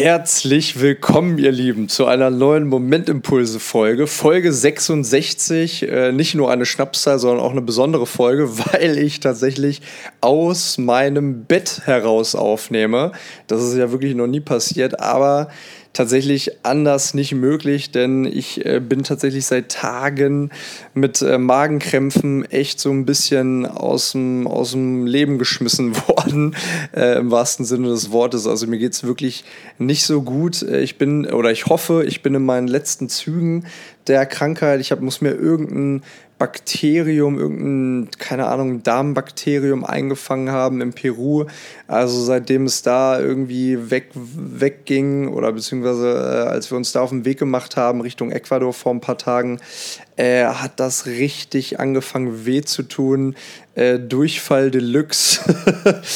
Herzlich willkommen, ihr Lieben, zu einer neuen Momentimpulse-Folge. Folge 66. Äh, nicht nur eine Schnapszahl, sondern auch eine besondere Folge, weil ich tatsächlich aus meinem Bett heraus aufnehme. Das ist ja wirklich noch nie passiert, aber tatsächlich anders nicht möglich, denn ich äh, bin tatsächlich seit Tagen mit äh, Magenkrämpfen echt so ein bisschen aus dem, Leben geschmissen worden, äh, im wahrsten Sinne des Wortes. Also mir geht es wirklich nicht so gut. Äh, ich bin, oder ich hoffe, ich bin in meinen letzten Zügen der Krankheit. Ich hab, muss mir irgendein Bakterium, irgendein, keine Ahnung, Darmbakterium eingefangen haben in Peru. Also seitdem es da irgendwie weg, wegging oder beziehungsweise äh, als wir uns da auf den Weg gemacht haben Richtung Ecuador vor ein paar Tagen, äh, hat das richtig angefangen weh zu tun. Äh, Durchfall Deluxe.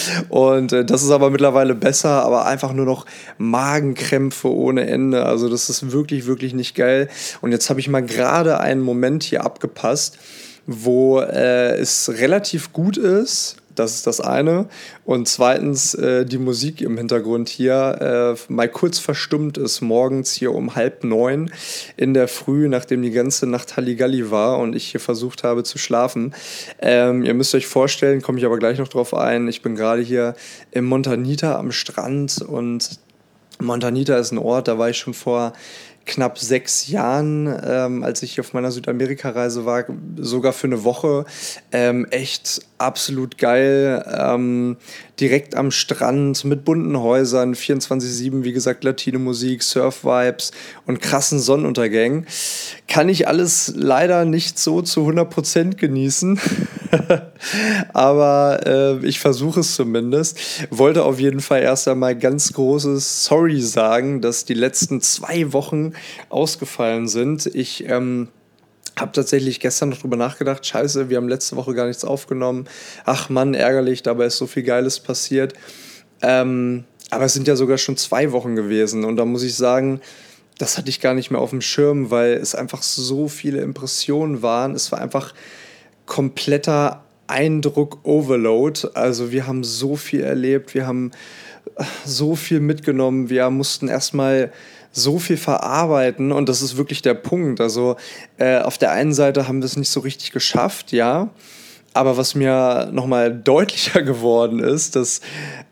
und äh, das ist aber mittlerweile besser, aber einfach nur noch Magenkrämpfe ohne Ende. Also das ist wirklich, wirklich nicht geil. Und jetzt habe ich mal gerade einen Moment hier abgepasst, wo äh, es relativ gut ist das ist das eine. Und zweitens äh, die Musik im Hintergrund hier äh, mal kurz verstummt ist morgens hier um halb neun in der Früh, nachdem die ganze Nacht Halligalli war und ich hier versucht habe zu schlafen. Ähm, ihr müsst euch vorstellen, komme ich aber gleich noch drauf ein, ich bin gerade hier im Montanita am Strand und Montanita ist ein Ort, da war ich schon vor knapp sechs Jahren, ähm, als ich auf meiner Südamerika-Reise war, sogar für eine Woche. Ähm, echt absolut geil. Ähm, direkt am Strand mit bunten Häusern, 24-7, wie gesagt, Latino-Musik, Surf-Vibes und krassen Sonnenuntergängen. Kann ich alles leider nicht so zu 100% genießen. Aber äh, ich versuche es zumindest. Wollte auf jeden Fall erst einmal ganz großes Sorry sagen, dass die letzten zwei Wochen ausgefallen sind. Ich ähm, habe tatsächlich gestern noch drüber nachgedacht, scheiße, wir haben letzte Woche gar nichts aufgenommen. Ach Mann, ärgerlich, dabei ist so viel Geiles passiert. Ähm, aber es sind ja sogar schon zwei Wochen gewesen und da muss ich sagen, das hatte ich gar nicht mehr auf dem Schirm, weil es einfach so viele Impressionen waren. Es war einfach kompletter Eindruck-Overload. Also wir haben so viel erlebt, wir haben so viel mitgenommen, wir mussten erstmal so viel verarbeiten und das ist wirklich der Punkt. Also äh, auf der einen Seite haben wir es nicht so richtig geschafft, ja. Aber was mir nochmal deutlicher geworden ist, dass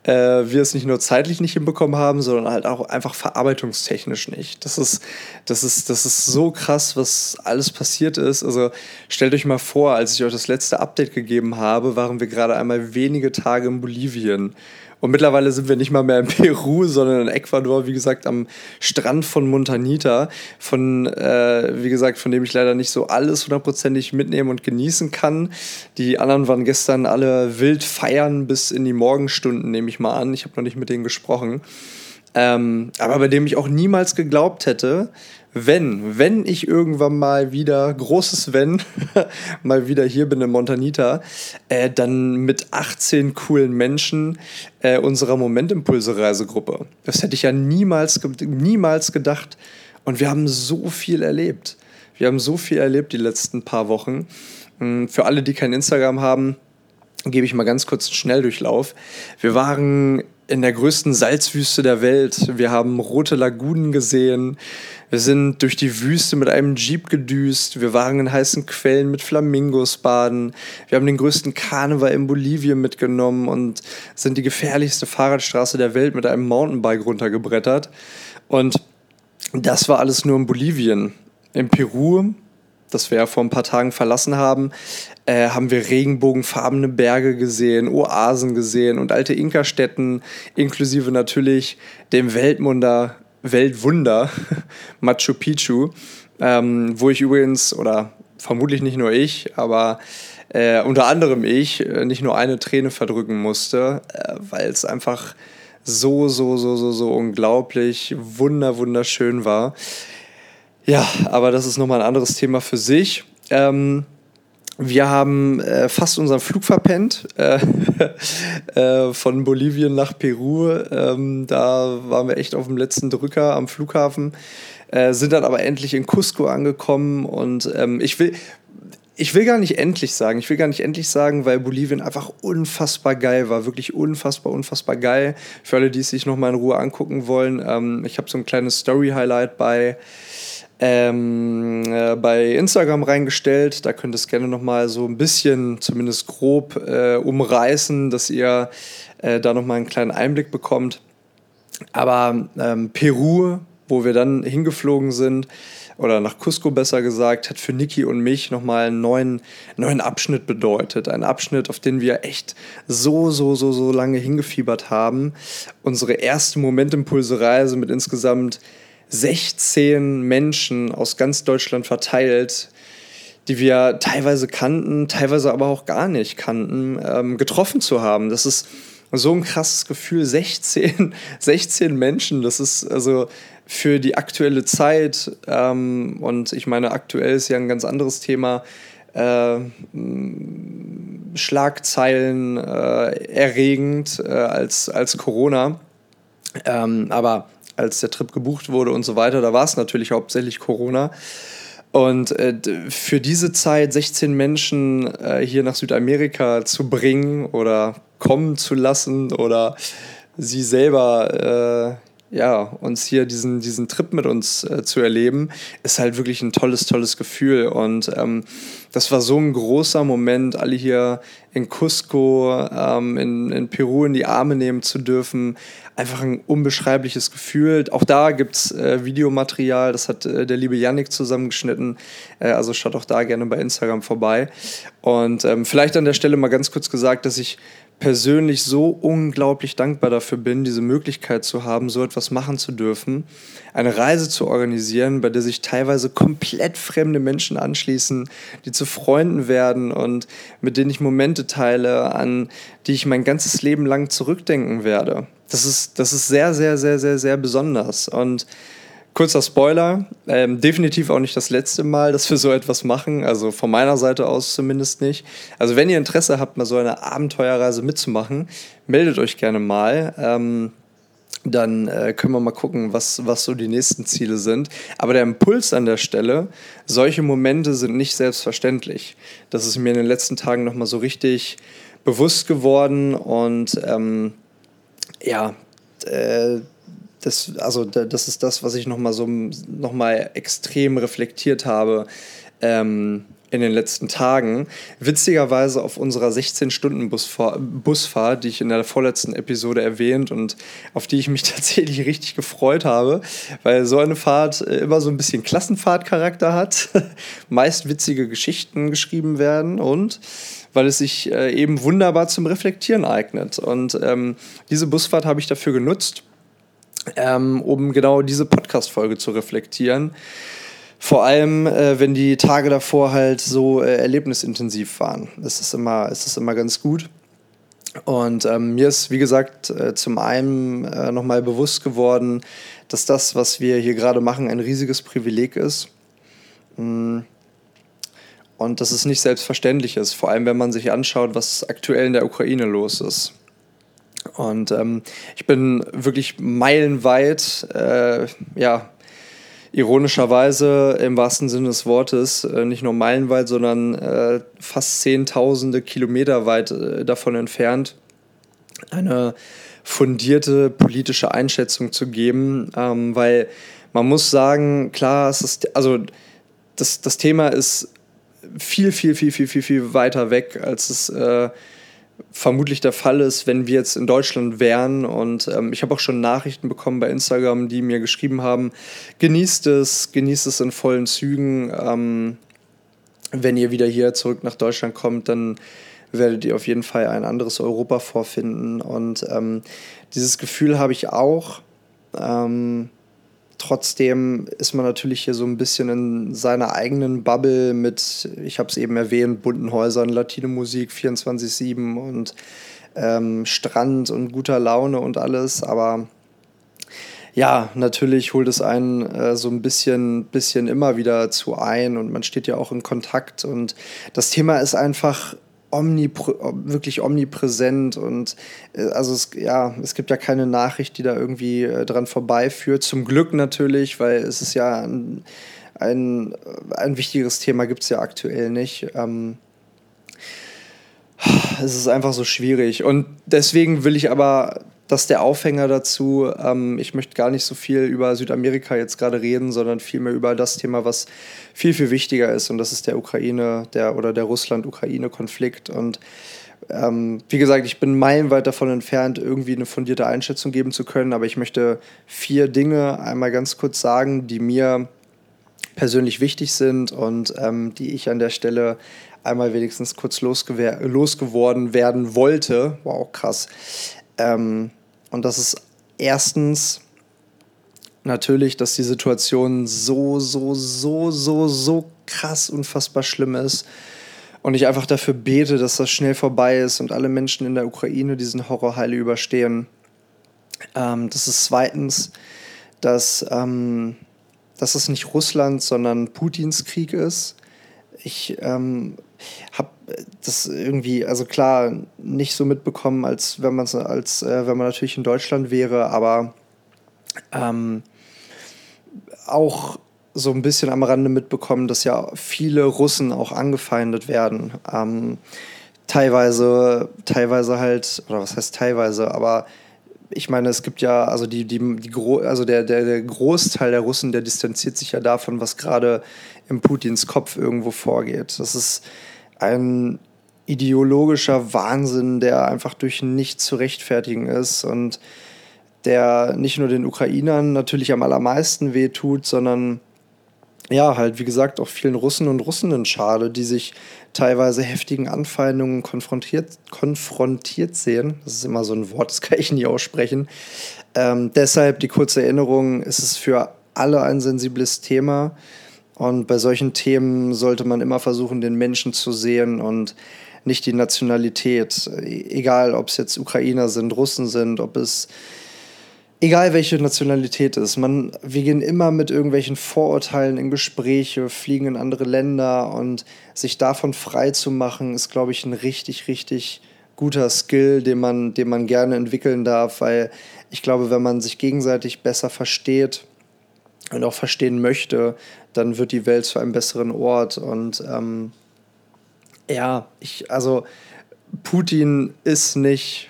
äh, wir es nicht nur zeitlich nicht hinbekommen haben, sondern halt auch einfach verarbeitungstechnisch nicht. Das ist, das ist, das ist so krass, was alles passiert ist. Also stellt euch mal vor, als ich euch das letzte Update gegeben habe, waren wir gerade einmal wenige Tage in Bolivien. Und mittlerweile sind wir nicht mal mehr in Peru, sondern in Ecuador, wie gesagt, am Strand von Montanita, von, äh, wie gesagt, von dem ich leider nicht so alles hundertprozentig mitnehmen und genießen kann. Die anderen waren gestern alle wild feiern bis in die Morgenstunden, nehme ich mal an. Ich habe noch nicht mit denen gesprochen. Ähm, aber bei dem ich auch niemals geglaubt hätte, wenn, wenn ich irgendwann mal wieder, großes Wenn, mal wieder hier bin in Montanita, äh, dann mit 18 coolen Menschen äh, unserer Momentimpulse-Reisegruppe. Das hätte ich ja niemals, niemals gedacht. Und wir haben so viel erlebt. Wir haben so viel erlebt die letzten paar Wochen. Hm, für alle, die kein Instagram haben, gebe ich mal ganz kurz einen Schnelldurchlauf. Wir waren in der größten Salzwüste der Welt. Wir haben rote Lagunen gesehen. Wir sind durch die Wüste mit einem Jeep gedüst. Wir waren in heißen Quellen mit Flamingos baden. Wir haben den größten Karneval in Bolivien mitgenommen und sind die gefährlichste Fahrradstraße der Welt mit einem Mountainbike runtergebrettert. Und das war alles nur in Bolivien. In Peru das wir ja vor ein paar Tagen verlassen haben, äh, haben wir regenbogenfarbene Berge gesehen, Oasen gesehen und alte Inka-Städten, inklusive natürlich dem Weltwunder, Weltwunder Machu Picchu, ähm, wo ich übrigens, oder vermutlich nicht nur ich, aber äh, unter anderem ich, äh, nicht nur eine Träne verdrücken musste, äh, weil es einfach so, so, so, so, so unglaublich wunder, wunderschön war. Ja, aber das ist nochmal ein anderes Thema für sich. Ähm, wir haben äh, fast unseren Flug verpennt äh, äh, von Bolivien nach Peru. Ähm, da waren wir echt auf dem letzten Drücker am Flughafen, äh, sind dann aber endlich in Cusco angekommen und ähm, ich will, ich will gar nicht endlich sagen. Ich will gar nicht endlich sagen, weil Bolivien einfach unfassbar geil war. Wirklich unfassbar, unfassbar geil. Für alle, die es sich nochmal in Ruhe angucken wollen. Ähm, ich habe so ein kleines Story-Highlight bei, ähm, äh, bei Instagram reingestellt. Da könnt ihr es gerne nochmal so ein bisschen, zumindest grob, äh, umreißen, dass ihr äh, da nochmal einen kleinen Einblick bekommt. Aber ähm, Peru, wo wir dann hingeflogen sind, oder nach Cusco besser gesagt, hat für Niki und mich nochmal einen neuen, neuen Abschnitt bedeutet. Ein Abschnitt, auf den wir echt so, so, so, so lange hingefiebert haben. Unsere erste Momentimpulse-Reise mit insgesamt 16 Menschen aus ganz Deutschland verteilt, die wir teilweise kannten, teilweise aber auch gar nicht kannten, ähm, getroffen zu haben. Das ist so ein krasses Gefühl. 16, 16 Menschen, das ist also für die aktuelle Zeit, ähm, und ich meine, aktuell ist ja ein ganz anderes Thema, äh, Schlagzeilen äh, erregend äh, als, als Corona. Ähm, aber als der Trip gebucht wurde und so weiter, da war es natürlich hauptsächlich Corona. Und äh, für diese Zeit 16 Menschen äh, hier nach Südamerika zu bringen oder kommen zu lassen oder sie selber äh, ja, uns hier diesen, diesen Trip mit uns äh, zu erleben, ist halt wirklich ein tolles, tolles Gefühl. Und ähm, das war so ein großer Moment, alle hier in Cusco, ähm, in, in Peru in die Arme nehmen zu dürfen. Einfach ein unbeschreibliches Gefühl. Auch da gibt es äh, Videomaterial, das hat äh, der liebe Yannick zusammengeschnitten. Äh, also schaut auch da gerne bei Instagram vorbei. Und ähm, vielleicht an der Stelle mal ganz kurz gesagt, dass ich persönlich so unglaublich dankbar dafür bin, diese Möglichkeit zu haben, so etwas machen zu dürfen, eine Reise zu organisieren, bei der sich teilweise komplett fremde Menschen anschließen, die zu Freunden werden und mit denen ich Momente teile, an die ich mein ganzes Leben lang zurückdenken werde. Das ist, das ist sehr, sehr, sehr, sehr, sehr besonders und Kurzer Spoiler, ähm, definitiv auch nicht das letzte Mal, dass wir so etwas machen, also von meiner Seite aus zumindest nicht. Also wenn ihr Interesse habt, mal so eine Abenteuerreise mitzumachen, meldet euch gerne mal. Ähm, dann äh, können wir mal gucken, was, was so die nächsten Ziele sind. Aber der Impuls an der Stelle, solche Momente sind nicht selbstverständlich. Das ist mir in den letzten Tagen nochmal so richtig bewusst geworden und ähm, ja, äh, das, also das ist das, was ich nochmal so nochmal extrem reflektiert habe ähm, in den letzten Tagen. Witzigerweise auf unserer 16-Stunden-Busfahrt, die ich in der vorletzten Episode erwähnt und auf die ich mich tatsächlich richtig gefreut habe, weil so eine Fahrt äh, immer so ein bisschen Klassenfahrtcharakter hat, meist witzige Geschichten geschrieben werden und weil es sich äh, eben wunderbar zum Reflektieren eignet. Und ähm, diese Busfahrt habe ich dafür genutzt, ähm, um genau diese Podcast-Folge zu reflektieren. Vor allem, äh, wenn die Tage davor halt so äh, erlebnisintensiv waren. Das ist immer, ist das immer ganz gut. Und ähm, mir ist, wie gesagt, äh, zum einen äh, nochmal bewusst geworden, dass das, was wir hier gerade machen, ein riesiges Privileg ist. Mm. Und dass es nicht selbstverständlich ist, vor allem wenn man sich anschaut, was aktuell in der Ukraine los ist. Und ähm, ich bin wirklich meilenweit, äh, ja, ironischerweise im wahrsten Sinne des Wortes, äh, nicht nur meilenweit, sondern äh, fast zehntausende Kilometer weit äh, davon entfernt, eine fundierte politische Einschätzung zu geben, ähm, weil man muss sagen, klar, es ist, also das, das Thema ist viel, viel, viel, viel, viel, viel weiter weg, als es äh, vermutlich der Fall ist, wenn wir jetzt in Deutschland wären. Und ähm, ich habe auch schon Nachrichten bekommen bei Instagram, die mir geschrieben haben, genießt es, genießt es in vollen Zügen. Ähm, wenn ihr wieder hier zurück nach Deutschland kommt, dann werdet ihr auf jeden Fall ein anderes Europa vorfinden. Und ähm, dieses Gefühl habe ich auch. Ähm, Trotzdem ist man natürlich hier so ein bisschen in seiner eigenen Bubble mit, ich habe es eben erwähnt, bunten Häusern, Latino-Musik 24-7 und ähm, Strand und guter Laune und alles. Aber ja, natürlich holt es einen äh, so ein bisschen, bisschen immer wieder zu ein und man steht ja auch in Kontakt. Und das Thema ist einfach omnipr wirklich omnipräsent und äh, also es, ja, es gibt ja keine Nachricht, die da irgendwie äh, dran vorbeiführt. Zum Glück natürlich, weil es ist ja ein, ein, ein wichtigeres Thema gibt es ja aktuell nicht. Ähm, es ist einfach so schwierig. Und deswegen will ich aber, dass der Aufhänger dazu, ähm, ich möchte gar nicht so viel über Südamerika jetzt gerade reden, sondern vielmehr über das Thema, was viel, viel wichtiger ist. Und das ist der Ukraine, der oder der Russland-Ukraine-Konflikt. Und ähm, wie gesagt, ich bin meilenweit davon entfernt, irgendwie eine fundierte Einschätzung geben zu können, aber ich möchte vier Dinge einmal ganz kurz sagen, die mir persönlich wichtig sind und ähm, die ich an der Stelle einmal wenigstens kurz losgeworden werden wollte. Wow, krass. Ähm, und das ist erstens natürlich, dass die Situation so, so, so, so, so krass unfassbar schlimm ist und ich einfach dafür bete, dass das schnell vorbei ist und alle Menschen in der Ukraine diesen Horror heile überstehen. Ähm, das ist zweitens, dass, ähm, dass es nicht Russland, sondern Putins Krieg ist. Ich ähm, habe das irgendwie, also klar, nicht so mitbekommen, als wenn man als äh, wenn man natürlich in Deutschland wäre, aber ähm, auch so ein bisschen am Rande mitbekommen, dass ja viele Russen auch angefeindet werden. Ähm, teilweise, teilweise halt, oder was heißt teilweise, aber ich meine, es gibt ja, also die, die, die also der, der, der Großteil der Russen, der distanziert sich ja davon, was gerade im Putins Kopf irgendwo vorgeht. Das ist ein ideologischer Wahnsinn, der einfach durch nichts zu rechtfertigen ist und der nicht nur den Ukrainern natürlich am allermeisten wehtut, sondern ja, halt, wie gesagt, auch vielen Russen und Russinnen schade, die sich teilweise heftigen Anfeindungen konfrontiert, konfrontiert sehen. Das ist immer so ein Wort, das kann ich nie aussprechen. Ähm, deshalb die kurze Erinnerung, es ist für alle ein sensibles Thema. Und bei solchen Themen sollte man immer versuchen, den Menschen zu sehen und nicht die Nationalität. Egal, ob es jetzt Ukrainer sind, Russen sind, ob es egal welche Nationalität ist, man, wir gehen immer mit irgendwelchen Vorurteilen in Gespräche, fliegen in andere Länder und sich davon frei zu machen, ist, glaube ich, ein richtig, richtig guter Skill, den man, den man gerne entwickeln darf, weil ich glaube, wenn man sich gegenseitig besser versteht und auch verstehen möchte, dann wird die Welt zu einem besseren Ort und ähm, ja, ich, also Putin ist nicht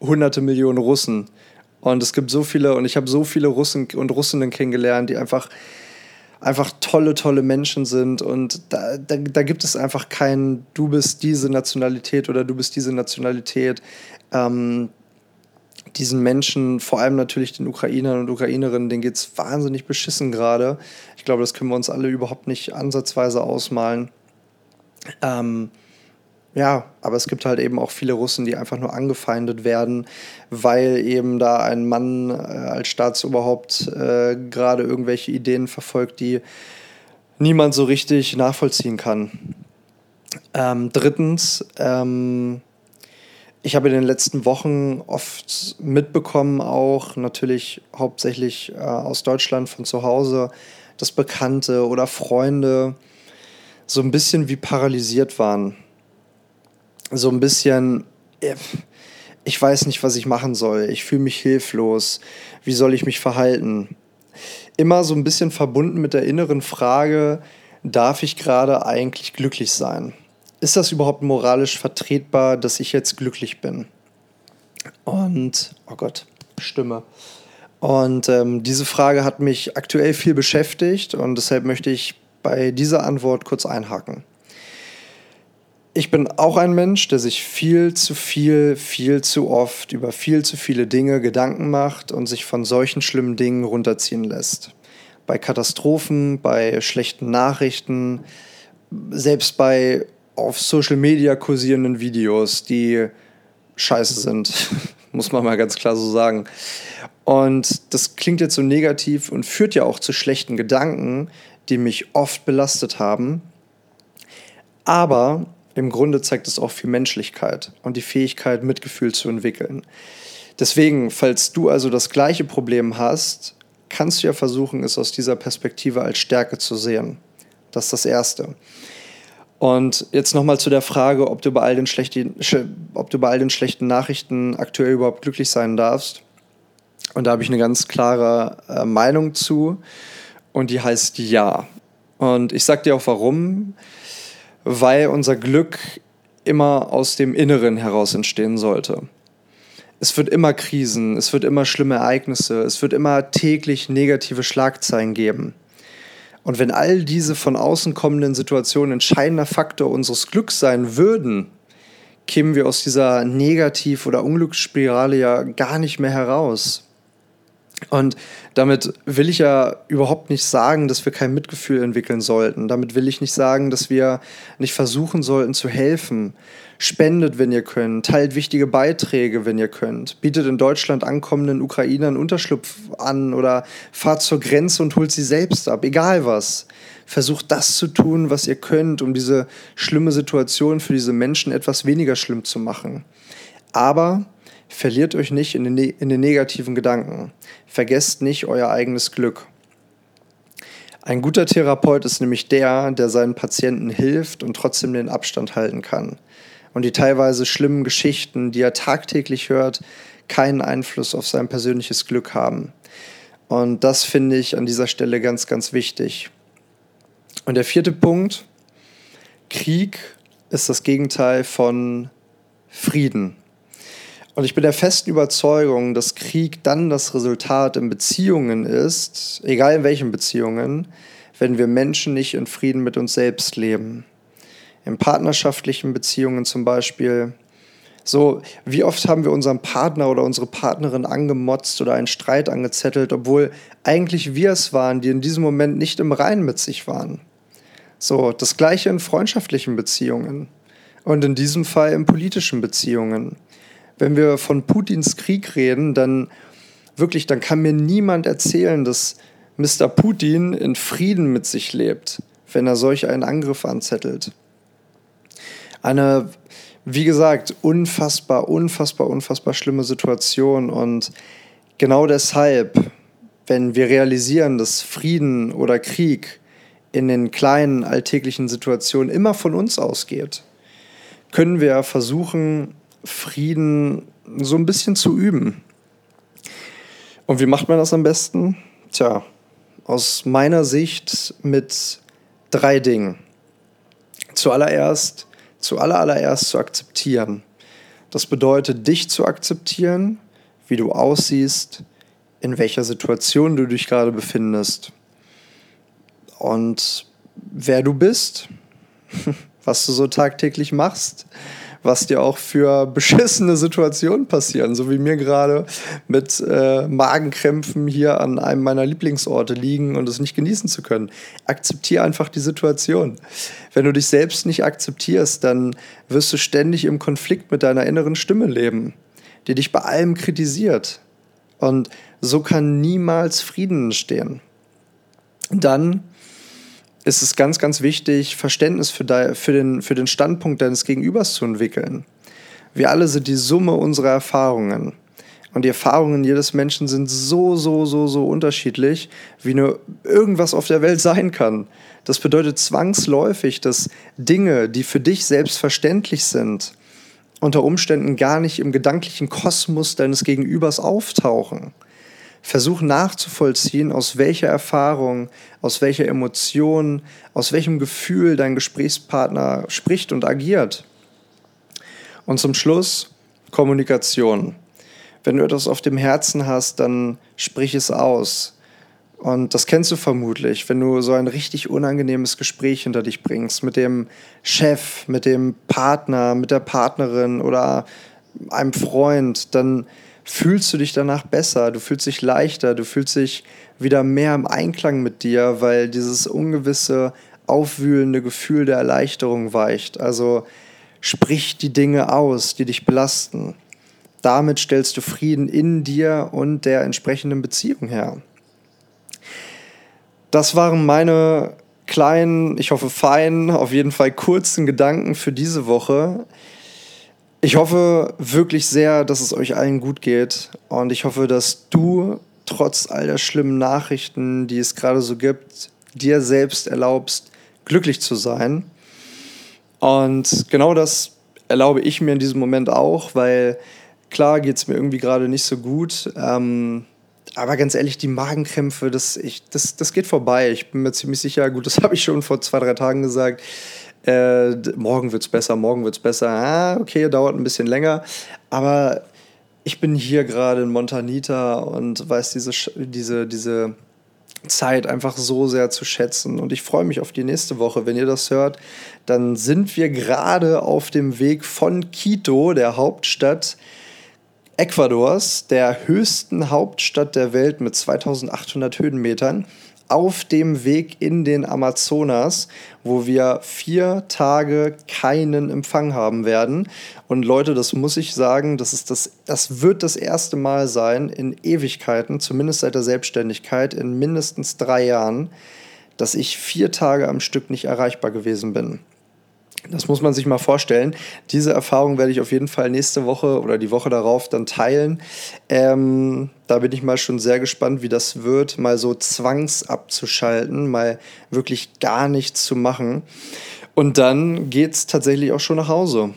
hunderte Millionen Russen und es gibt so viele, und ich habe so viele Russen und Russinnen kennengelernt, die einfach, einfach tolle, tolle Menschen sind. Und da, da, da gibt es einfach kein, du bist diese Nationalität oder du bist diese Nationalität. Ähm, diesen Menschen, vor allem natürlich den Ukrainern und Ukrainerinnen, denen geht es wahnsinnig beschissen gerade. Ich glaube, das können wir uns alle überhaupt nicht ansatzweise ausmalen. Ähm, ja, aber es gibt halt eben auch viele Russen, die einfach nur angefeindet werden, weil eben da ein Mann äh, als Staatsoberhaupt äh, gerade irgendwelche Ideen verfolgt, die niemand so richtig nachvollziehen kann. Ähm, drittens, ähm, ich habe in den letzten Wochen oft mitbekommen, auch natürlich hauptsächlich äh, aus Deutschland von zu Hause, dass Bekannte oder Freunde so ein bisschen wie paralysiert waren so ein bisschen, äh, ich weiß nicht, was ich machen soll. Ich fühle mich hilflos. Wie soll ich mich verhalten? Immer so ein bisschen verbunden mit der inneren Frage, darf ich gerade eigentlich glücklich sein? Ist das überhaupt moralisch vertretbar, dass ich jetzt glücklich bin? Und, oh Gott, Stimme. Und ähm, diese Frage hat mich aktuell viel beschäftigt und deshalb möchte ich bei dieser Antwort kurz einhaken ich bin auch ein Mensch, der sich viel zu viel, viel zu oft über viel zu viele Dinge Gedanken macht und sich von solchen schlimmen Dingen runterziehen lässt. Bei Katastrophen, bei schlechten Nachrichten, selbst bei auf Social Media kursierenden Videos, die scheiße sind, muss man mal ganz klar so sagen. Und das klingt jetzt so negativ und führt ja auch zu schlechten Gedanken, die mich oft belastet haben. Aber im Grunde zeigt es auch viel Menschlichkeit und die Fähigkeit, Mitgefühl zu entwickeln. Deswegen, falls du also das gleiche Problem hast, kannst du ja versuchen, es aus dieser Perspektive als Stärke zu sehen. Das ist das Erste. Und jetzt nochmal zu der Frage, ob du, bei all den schlechten, ob du bei all den schlechten Nachrichten aktuell überhaupt glücklich sein darfst. Und da habe ich eine ganz klare äh, Meinung zu. und die heißt Ja. Und ich sag dir auch warum, weil unser Glück immer aus dem Inneren heraus entstehen sollte. Es wird immer Krisen, es wird immer schlimme Ereignisse, es wird immer täglich negative Schlagzeilen geben. Und wenn all diese von außen kommenden Situationen entscheidender Faktor unseres Glücks sein würden, kämen wir aus dieser Negativ- oder Unglücksspirale ja gar nicht mehr heraus. Und damit will ich ja überhaupt nicht sagen, dass wir kein Mitgefühl entwickeln sollten. Damit will ich nicht sagen, dass wir nicht versuchen sollten zu helfen. Spendet, wenn ihr könnt. Teilt wichtige Beiträge, wenn ihr könnt. Bietet in Deutschland ankommenden Ukrainern Unterschlupf an oder fahrt zur Grenze und holt sie selbst ab. Egal was. Versucht das zu tun, was ihr könnt, um diese schlimme Situation für diese Menschen etwas weniger schlimm zu machen. Aber Verliert euch nicht in den, ne-, in den negativen Gedanken. Vergesst nicht euer eigenes Glück. Ein guter Therapeut ist nämlich der, der seinen Patienten hilft und trotzdem den Abstand halten kann. Und die teilweise schlimmen Geschichten, die er tagtäglich hört, keinen Einfluss auf sein persönliches Glück haben. Und das finde ich an dieser Stelle ganz, ganz wichtig. Und der vierte Punkt, Krieg ist das Gegenteil von Frieden. Und ich bin der festen Überzeugung, dass Krieg dann das Resultat in Beziehungen ist, egal in welchen Beziehungen, wenn wir Menschen nicht in Frieden mit uns selbst leben. In partnerschaftlichen Beziehungen zum Beispiel. So, wie oft haben wir unseren Partner oder unsere Partnerin angemotzt oder einen Streit angezettelt, obwohl eigentlich wir es waren, die in diesem Moment nicht im Reinen mit sich waren. So, das gleiche in freundschaftlichen Beziehungen und in diesem Fall in politischen Beziehungen wenn wir von Putins Krieg reden, dann wirklich, dann kann mir niemand erzählen, dass Mr. Putin in Frieden mit sich lebt, wenn er solch einen Angriff anzettelt. Eine, wie gesagt, unfassbar, unfassbar, unfassbar schlimme Situation und genau deshalb, wenn wir realisieren, dass Frieden oder Krieg in den kleinen alltäglichen Situationen immer von uns ausgeht, können wir versuchen, Frieden so ein bisschen zu üben. Und wie macht man das am besten? Tja, aus meiner Sicht mit drei Dingen. Zuallererst, zuallererst zu akzeptieren. Das bedeutet, dich zu akzeptieren, wie du aussiehst, in welcher Situation du dich gerade befindest und wer du bist, was du so tagtäglich machst was dir auch für beschissene Situationen passieren, so wie mir gerade mit äh, Magenkrämpfen hier an einem meiner Lieblingsorte liegen und es nicht genießen zu können. Akzeptiere einfach die Situation. Wenn du dich selbst nicht akzeptierst, dann wirst du ständig im Konflikt mit deiner inneren Stimme leben, die dich bei allem kritisiert. Und so kann niemals Frieden entstehen. Dann ist es ganz, ganz wichtig, Verständnis für, de, für, den, für den Standpunkt deines Gegenübers zu entwickeln. Wir alle sind die Summe unserer Erfahrungen. Und die Erfahrungen jedes Menschen sind so, so, so, so unterschiedlich, wie nur irgendwas auf der Welt sein kann. Das bedeutet zwangsläufig, dass Dinge, die für dich selbstverständlich sind, unter Umständen gar nicht im gedanklichen Kosmos deines Gegenübers auftauchen. Versuch nachzuvollziehen, aus welcher Erfahrung, aus welcher Emotion, aus welchem Gefühl dein Gesprächspartner spricht und agiert. Und zum Schluss Kommunikation. Wenn du etwas auf dem Herzen hast, dann sprich es aus. Und das kennst du vermutlich, wenn du so ein richtig unangenehmes Gespräch hinter dich bringst mit dem Chef, mit dem Partner, mit der Partnerin oder einem Freund, dann fühlst du dich danach besser, du fühlst dich leichter, du fühlst dich wieder mehr im Einklang mit dir, weil dieses ungewisse, aufwühlende Gefühl der Erleichterung weicht. Also sprich die Dinge aus, die dich belasten. Damit stellst du Frieden in dir und der entsprechenden Beziehung her. Das waren meine kleinen, ich hoffe feinen, auf jeden Fall kurzen Gedanken für diese Woche. Ich hoffe wirklich sehr, dass es euch allen gut geht und ich hoffe, dass du trotz all der schlimmen Nachrichten, die es gerade so gibt, dir selbst erlaubst, glücklich zu sein. Und genau das erlaube ich mir in diesem Moment auch, weil klar geht es mir irgendwie gerade nicht so gut. Ähm, aber ganz ehrlich, die Magenkrämpfe, das, ich, das, das geht vorbei. Ich bin mir ziemlich sicher, gut, das habe ich schon vor zwei, drei Tagen gesagt. Äh, morgen wird es besser, morgen wird es besser. Ah, okay, dauert ein bisschen länger. Aber ich bin hier gerade in Montanita und weiß diese, diese, diese Zeit einfach so sehr zu schätzen. Und ich freue mich auf die nächste Woche. Wenn ihr das hört, dann sind wir gerade auf dem Weg von Quito, der Hauptstadt Ecuadors, der höchsten Hauptstadt der Welt mit 2800 Höhenmetern, auf dem Weg in den Amazonas, wo wir vier Tage keinen Empfang haben werden. Und Leute, das muss ich sagen, das, ist das, das wird das erste Mal sein in Ewigkeiten, zumindest seit der Selbstständigkeit, in mindestens drei Jahren, dass ich vier Tage am Stück nicht erreichbar gewesen bin. Das muss man sich mal vorstellen. Diese Erfahrung werde ich auf jeden Fall nächste Woche oder die Woche darauf dann teilen. Ähm, da bin ich mal schon sehr gespannt, wie das wird, mal so zwangsabzuschalten, mal wirklich gar nichts zu machen. Und dann geht es tatsächlich auch schon nach Hause.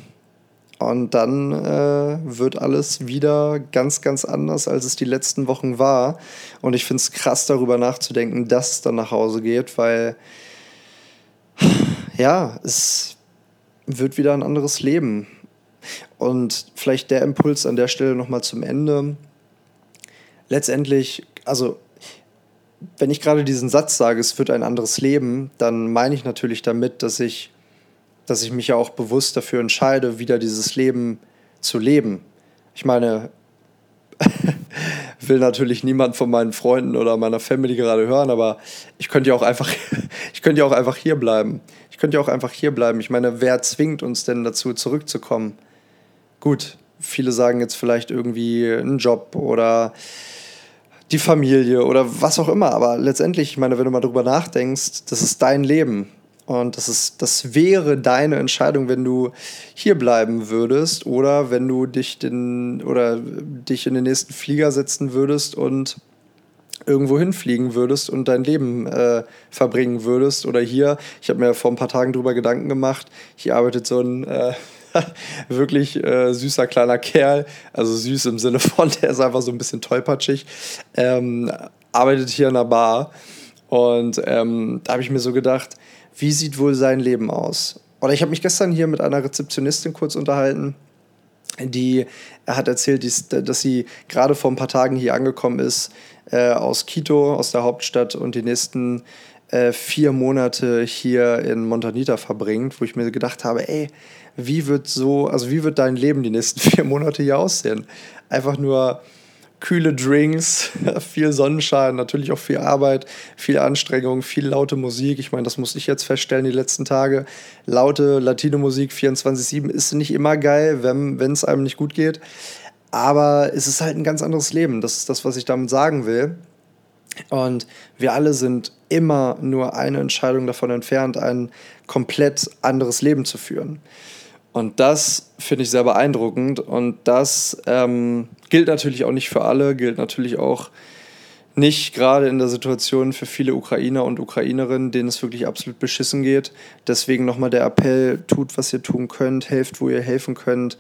Und dann äh, wird alles wieder ganz, ganz anders, als es die letzten Wochen war. Und ich finde es krass, darüber nachzudenken, dass es dann nach Hause geht, weil ja, es wird wieder ein anderes Leben. Und vielleicht der Impuls an der Stelle nochmal zum Ende. Letztendlich, also wenn ich gerade diesen Satz sage, es wird ein anderes Leben, dann meine ich natürlich damit, dass ich, dass ich mich ja auch bewusst dafür entscheide, wieder dieses Leben zu leben. Ich meine, will natürlich niemand von meinen Freunden oder meiner Family gerade hören, aber ich könnte ja auch einfach, ich könnte ja auch einfach hier bleiben. Ich könnte ja auch einfach hier bleiben. Ich meine, wer zwingt uns denn dazu, zurückzukommen? Gut, viele sagen jetzt vielleicht irgendwie einen Job oder die Familie oder was auch immer, aber letztendlich, ich meine, wenn du mal drüber nachdenkst, das ist dein Leben. Und das, ist, das wäre deine Entscheidung, wenn du hier bleiben würdest oder wenn du dich, den, oder dich in den nächsten Flieger setzen würdest und irgendwo hinfliegen würdest und dein Leben äh, verbringen würdest. Oder hier, ich habe mir vor ein paar Tagen darüber Gedanken gemacht, hier arbeitet so ein äh, wirklich äh, süßer kleiner Kerl, also süß im Sinne von, der ist einfach so ein bisschen tollpatschig, ähm, arbeitet hier in einer Bar. Und ähm, da habe ich mir so gedacht, wie sieht wohl sein Leben aus? Oder ich habe mich gestern hier mit einer Rezeptionistin kurz unterhalten, die hat erzählt, dass sie gerade vor ein paar Tagen hier angekommen ist äh, aus Quito, aus der Hauptstadt und die nächsten äh, vier Monate hier in Montanita verbringt, wo ich mir gedacht habe, ey, wie wird so, also wie wird dein Leben die nächsten vier Monate hier aussehen? Einfach nur kühle Drinks, viel Sonnenschein, natürlich auch viel Arbeit, viel Anstrengung, viel laute Musik. Ich meine, das muss ich jetzt feststellen die letzten Tage. Laute Latino-Musik 24-7 ist nicht immer geil, wenn es einem nicht gut geht. Aber es ist halt ein ganz anderes Leben. Das ist das, was ich damit sagen will. Und wir alle sind immer nur eine Entscheidung davon entfernt, ein komplett anderes Leben zu führen. Und das finde ich sehr beeindruckend. Und das ähm, gilt natürlich auch nicht für alle, gilt natürlich auch nicht gerade in der Situation für viele Ukrainer und Ukrainerinnen, denen es wirklich absolut beschissen geht. Deswegen nochmal der Appell, tut, was ihr tun könnt, helft, wo ihr helfen könnt,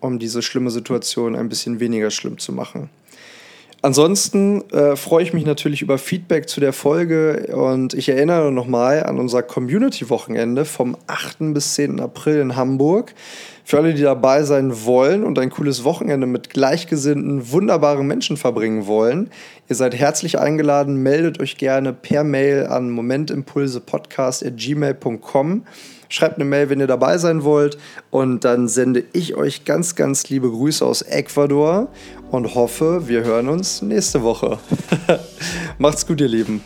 um diese schlimme Situation ein bisschen weniger schlimm zu machen. Ansonsten äh, freue ich mich natürlich über Feedback zu der Folge und ich erinnere nochmal an unser Community-Wochenende vom 8. bis 10. April in Hamburg. Für alle, die dabei sein wollen und ein cooles Wochenende mit gleichgesinnten, wunderbaren Menschen verbringen wollen, ihr seid herzlich eingeladen. Meldet euch gerne per Mail an momentimpulsepodcast.gmail.com. Schreibt eine Mail, wenn ihr dabei sein wollt. Und dann sende ich euch ganz, ganz liebe Grüße aus Ecuador und hoffe, wir hören uns nächste Woche. Macht's gut, ihr Lieben.